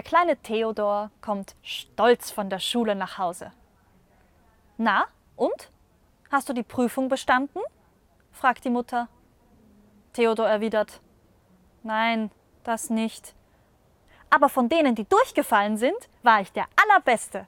Der kleine Theodor kommt stolz von der Schule nach Hause. Na, und? Hast du die Prüfung bestanden? fragt die Mutter. Theodor erwidert, Nein, das nicht. Aber von denen, die durchgefallen sind, war ich der Allerbeste.